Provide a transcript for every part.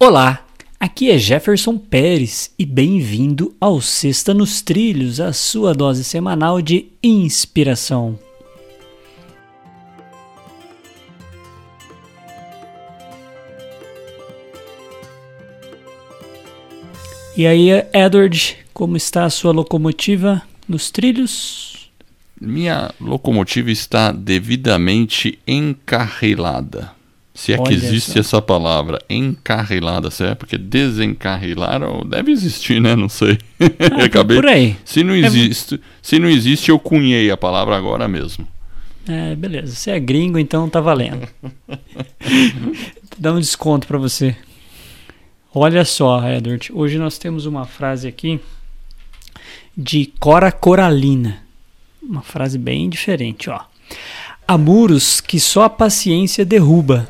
Olá, aqui é Jefferson Pérez e bem-vindo ao Sexta nos Trilhos, a sua dose semanal de inspiração. E aí, Edward, como está a sua locomotiva nos trilhos? Minha locomotiva está devidamente encarrilada. Se é Olha que existe só. essa palavra, encarrilada, certo? Porque desencarrilar deve existir, né? Não sei. Ah, Acabei. Por aí. Se não, é... existe, se não existe, eu cunhei a palavra agora mesmo. É, beleza. Você é gringo, então tá valendo. Dá um desconto para você. Olha só, Edward. Hoje nós temos uma frase aqui de Cora Coralina. Uma frase bem diferente, ó. Há muros que só a paciência derruba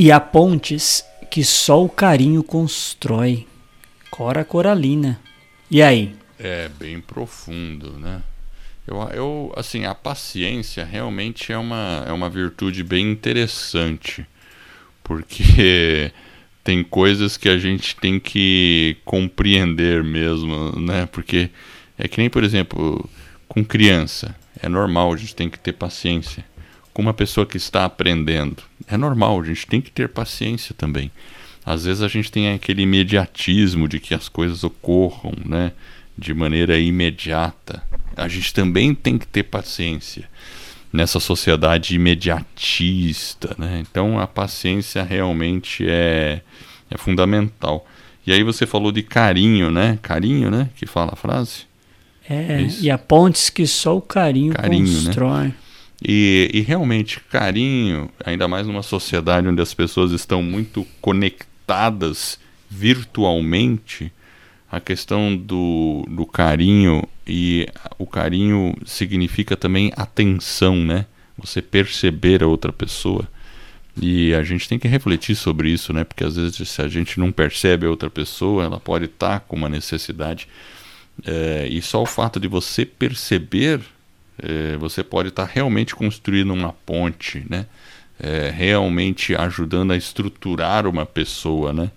e há pontes que só o carinho constrói. Cora Coralina. E aí? É bem profundo, né? Eu, eu, assim, a paciência realmente é uma, é uma virtude bem interessante, porque tem coisas que a gente tem que compreender mesmo, né? Porque é que nem, por exemplo, com criança, é normal, a gente tem que ter paciência com uma pessoa que está aprendendo. É normal, a gente tem que ter paciência também. Às vezes a gente tem aquele imediatismo de que as coisas ocorram, né, de maneira imediata. A gente também tem que ter paciência nessa sociedade imediatista, né? Então a paciência realmente é é fundamental. E aí você falou de carinho, né? Carinho, né? Que fala a frase. É, é e a pontes que só o carinho, carinho né? constrói. Né? E, e, realmente, carinho, ainda mais numa sociedade onde as pessoas estão muito conectadas virtualmente, a questão do, do carinho, e o carinho significa também atenção, né? Você perceber a outra pessoa. E a gente tem que refletir sobre isso, né? Porque às vezes, se a gente não percebe a outra pessoa, ela pode estar com uma necessidade. É, e só o fato de você perceber é, você pode estar tá realmente construindo uma ponte, né? É, realmente ajudando a estruturar uma pessoa, né?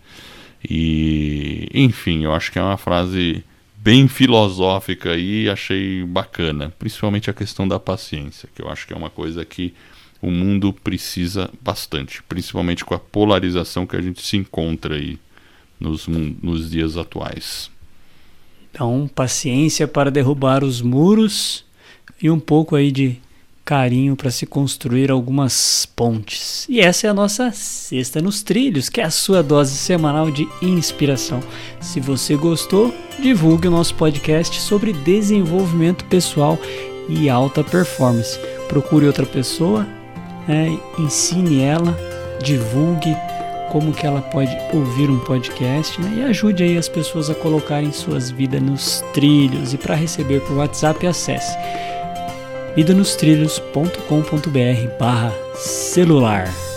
E, enfim, eu acho que é uma frase bem filosófica e achei bacana, principalmente a questão da paciência, que eu acho que é uma coisa que o mundo precisa bastante, principalmente com a polarização que a gente se encontra aí nos, nos dias atuais. Então, paciência para derrubar os muros e um pouco aí de carinho para se construir algumas pontes. E essa é a nossa Sexta nos Trilhos, que é a sua dose semanal de inspiração. Se você gostou, divulgue o nosso podcast sobre desenvolvimento pessoal e alta performance. Procure outra pessoa, né, ensine ela, divulgue como que ela pode ouvir um podcast né, e ajude aí as pessoas a colocarem suas vidas nos trilhos. E para receber por WhatsApp, acesse idanostrilhos.com.br barra celular.